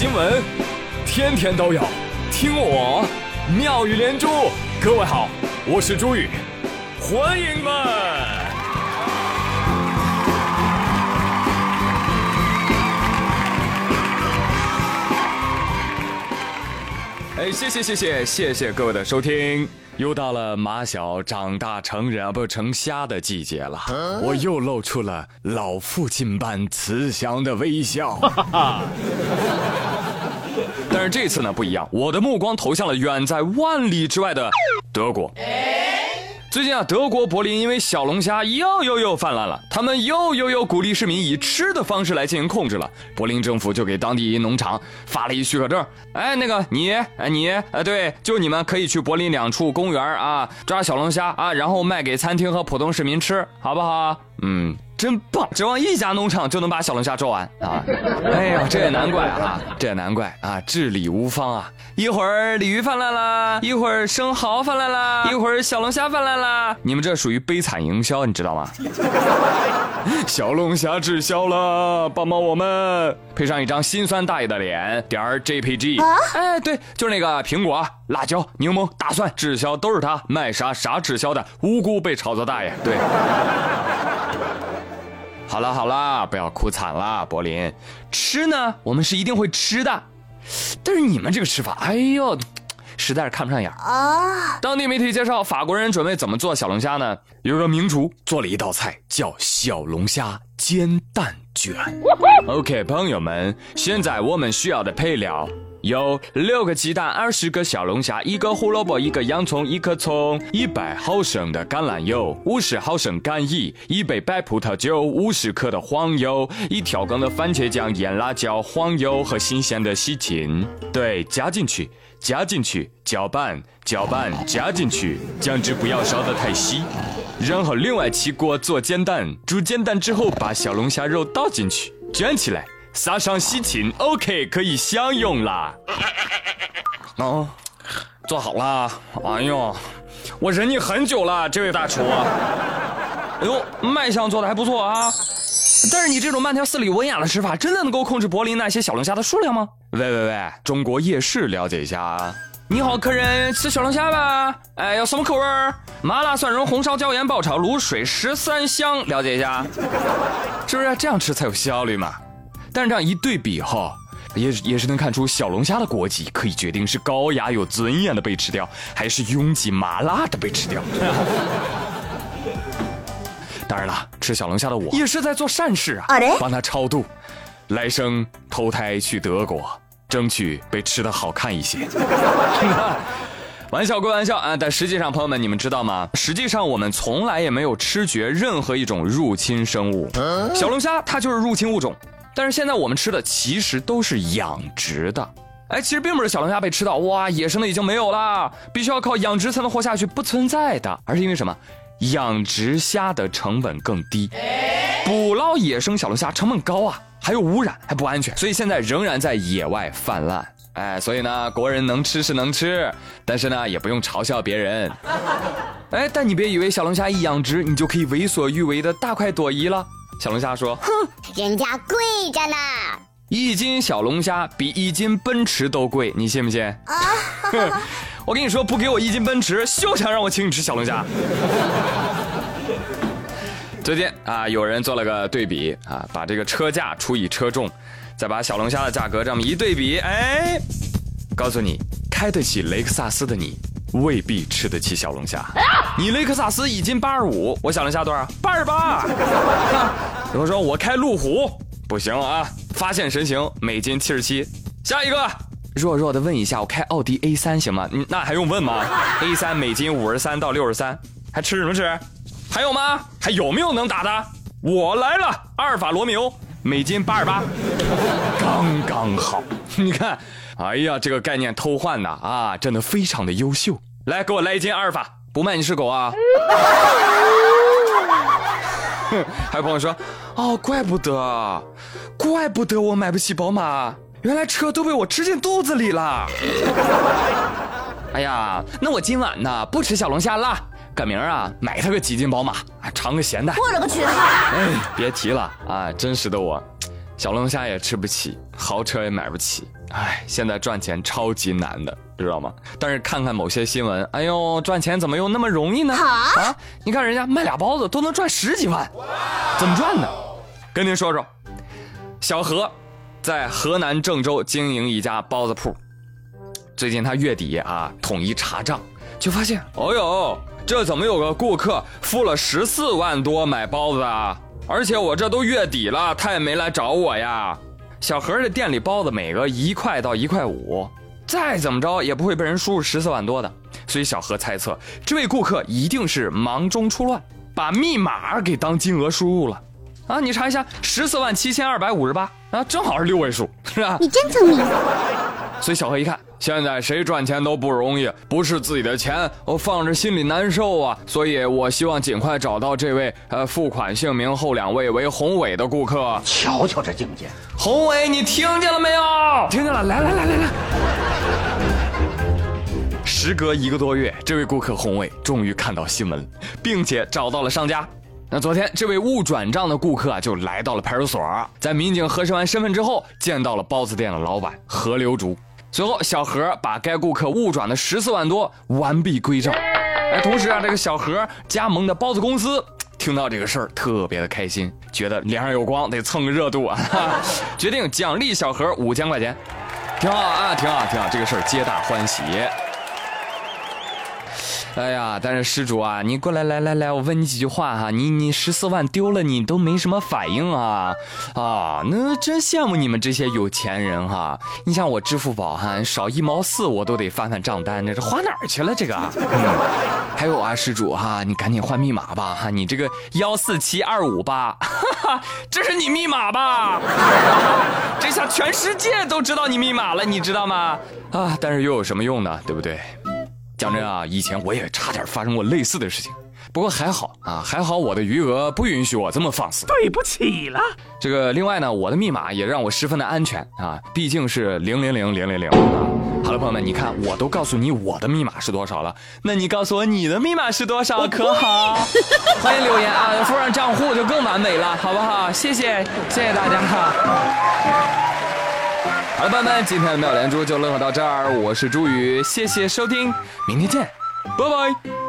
新闻，天天都有，听我妙语连珠。各位好，我是朱宇，欢迎们。哎，谢谢谢谢谢谢各位的收听。又到了马小长大成人啊不成虾的季节了，我又露出了老父亲般慈祥的微笑。但是这次呢不一样，我的目光投向了远在万里之外的德国。最近啊，德国柏林因为小龙虾又又又泛滥了，他们又又又鼓励市民以吃的方式来进行控制了。柏林政府就给当地一农场发了一许可证，哎，那个你，哎你，哎对，就你们可以去柏林两处公园啊抓小龙虾啊，然后卖给餐厅和普通市民吃，好不好？嗯。真棒！指望一家农场就能把小龙虾捉完 啊！哎呀，这也难怪啊，这也难怪啊，治理无方啊！一会儿鲤鱼泛滥啦，一会儿生蚝泛滥啦，一会儿小龙虾泛滥啦，你们这属于悲惨营销，你知道吗？小龙虾滞销了，帮帮我们！配上一张心酸大爷的脸，点儿 JPG。哎，对，就是那个苹果、辣椒、柠檬、大蒜滞销，都是他卖啥啥滞销的，无辜被炒作大爷。对。好了好了，不要哭惨了，柏林。吃呢，我们是一定会吃的，但是你们这个吃法，哎呦，实在是看不上眼啊。当地媒体介绍，法国人准备怎么做小龙虾呢？有个名厨做了一道菜，叫小龙虾煎蛋卷。OK，朋友们，现在我们需要的配料。有六个鸡蛋，二十个小龙虾，一个胡萝卜，一个洋葱，一颗葱，一百毫升的橄榄油，五十毫升干邑，一杯白葡萄酒，五十克的黄油，一条羹的番茄酱、腌辣椒、黄油和新鲜的西芹。对，加进去，加进去，搅拌，搅拌，加进去，酱汁不要烧得太稀。然后另外起锅做煎蛋，煮煎蛋之后把小龙虾肉倒进去，卷起来。撒上西芹，OK，可以享用啦。哦，做好了。哎呦，我忍你很久了，这位大厨。哎呦，卖相做的还不错啊。但是你这种慢条斯理、文雅的吃法，真的能够控制柏林那些小龙虾的数量吗？喂喂喂，中国夜市了解一下啊。你好，客人，吃小龙虾吧？哎，要什么口味儿？麻辣蒜蓉、红烧椒盐爆炒卤水十三香，了解一下。是不是这样吃才有效率嘛？但是这样一对比哈，也也是能看出小龙虾的国籍可以决定是高雅有尊严的被吃掉，还是拥挤麻辣的被吃掉。当然了，吃小龙虾的我也是在做善事啊，帮他超度，来生投胎去德国，争取被吃的好看一些。玩笑归玩笑啊，但实际上，朋友们，你们知道吗？实际上，我们从来也没有吃绝任何一种入侵生物，小龙虾它就是入侵物种。但是现在我们吃的其实都是养殖的，哎，其实并不是小龙虾被吃到，哇，野生的已经没有了，必须要靠养殖才能活下去，不存在的，而是因为什么？养殖虾的成本更低，捕捞野生小龙虾成本高啊，还有污染，还不安全，所以现在仍然在野外泛滥，哎，所以呢，国人能吃是能吃，但是呢，也不用嘲笑别人，哎，但你别以为小龙虾一养殖，你就可以为所欲为的大快朵颐了。小龙虾说：“哼，人家贵着呢，一斤小龙虾比一斤奔驰都贵，你信不信？啊，我跟你说，不给我一斤奔驰，休想让我请你吃小龙虾。最近啊，有人做了个对比啊，把这个车价除以车重，再把小龙虾的价格这么一对比，哎，告诉你，开得起雷克萨斯的你。”未必吃得起小龙虾。你雷克萨斯一斤八十五，我小龙虾多少？八十八。如果说我开路虎，不行啊！发现神行，每斤七十七。下一个，弱弱的问一下，我开奥迪 A 三行吗？那还用问吗？A 三每斤五十三到六十三，还吃什么吃？还有吗？还有没有能打的？我来了，阿尔法罗密欧，每斤八十八，刚刚好。你看。哎呀，这个概念偷换呐啊，真的非常的优秀。来，给我来一斤阿尔法，不卖你是狗啊！还有朋友说，哦，怪不得，怪不得我买不起宝马，原来车都被我吃进肚子里了。哎呀，那我今晚呢不吃小龙虾了，改明儿啊买他个几斤宝马，尝个咸的。我勒个去！哎，别提了啊，真实的我。小龙虾也吃不起，豪车也买不起，哎，现在赚钱超级难的，知道吗？但是看看某些新闻，哎呦，赚钱怎么又那么容易呢？啊，你看人家卖俩包子都能赚十几万，怎么赚的？跟您说说，小何在河南郑州经营一家包子铺，最近他月底啊统一查账，就发现，哦呦，这怎么有个顾客付了十四万多买包子啊？而且我这都月底了，他也没来找我呀。小何这店里包子每个一块到一块五，再怎么着也不会被人输入十四万多的。所以小何猜测，这位顾客一定是忙中出乱，把密码给当金额输入了。啊，你查一下，十四万七千二百五十八啊，正好是六位数，是吧？你真聪明。所以小何一看。现在谁赚钱都不容易，不是自己的钱，我放着心里难受啊。所以我希望尽快找到这位呃，付款姓名后两位为宏伟的顾客。瞧瞧这境界，宏伟，你听见了没有？听见了，来来来来来。时隔一个多月，这位顾客宏伟终于看到新闻，并且找到了商家。那昨天这位误转账的顾客啊，就来到了派出所，在民警核实完身份之后，见到了包子店的老板何留竹。随后，小何把该顾客误转的十四万多完璧归赵。哎，同时啊，这个小何加盟的包子公司 听到这个事儿特别的开心，觉得脸上有光，得蹭个热度啊，决定奖励小何五千块钱，挺好啊，挺好，挺好，这个事儿皆大欢喜。哎呀，但是施主啊，你过来，来来来，我问你几句话哈。你你十四万丢了，你都没什么反应啊啊，那真羡慕你们这些有钱人哈。你像我支付宝哈，少一毛四我都得翻翻账单，这这花哪儿去了这个？还有啊，施主哈，你赶紧换密码吧哈，你这个幺四七二五八，这是你密码吧？这下全世界都知道你密码了，你知道吗？啊，但是又有什么用呢？对不对？讲真啊，以前我也差点发生过类似的事情，不过还好啊，还好我的余额不允许我这么放肆。对不起了。这个另外呢，我的密码也让我十分的安全啊，毕竟是零零零零零零啊。好了，朋友们，你看我都告诉你我的密码是多少了，那你告诉我你的密码是多少可好？欢迎留言啊，附上账户就更完美了，好不好？谢谢，谢谢大家哈。好了，朋友们，今天的妙连珠就乐呵到这儿。我是朱宇，谢谢收听，明天见，拜拜。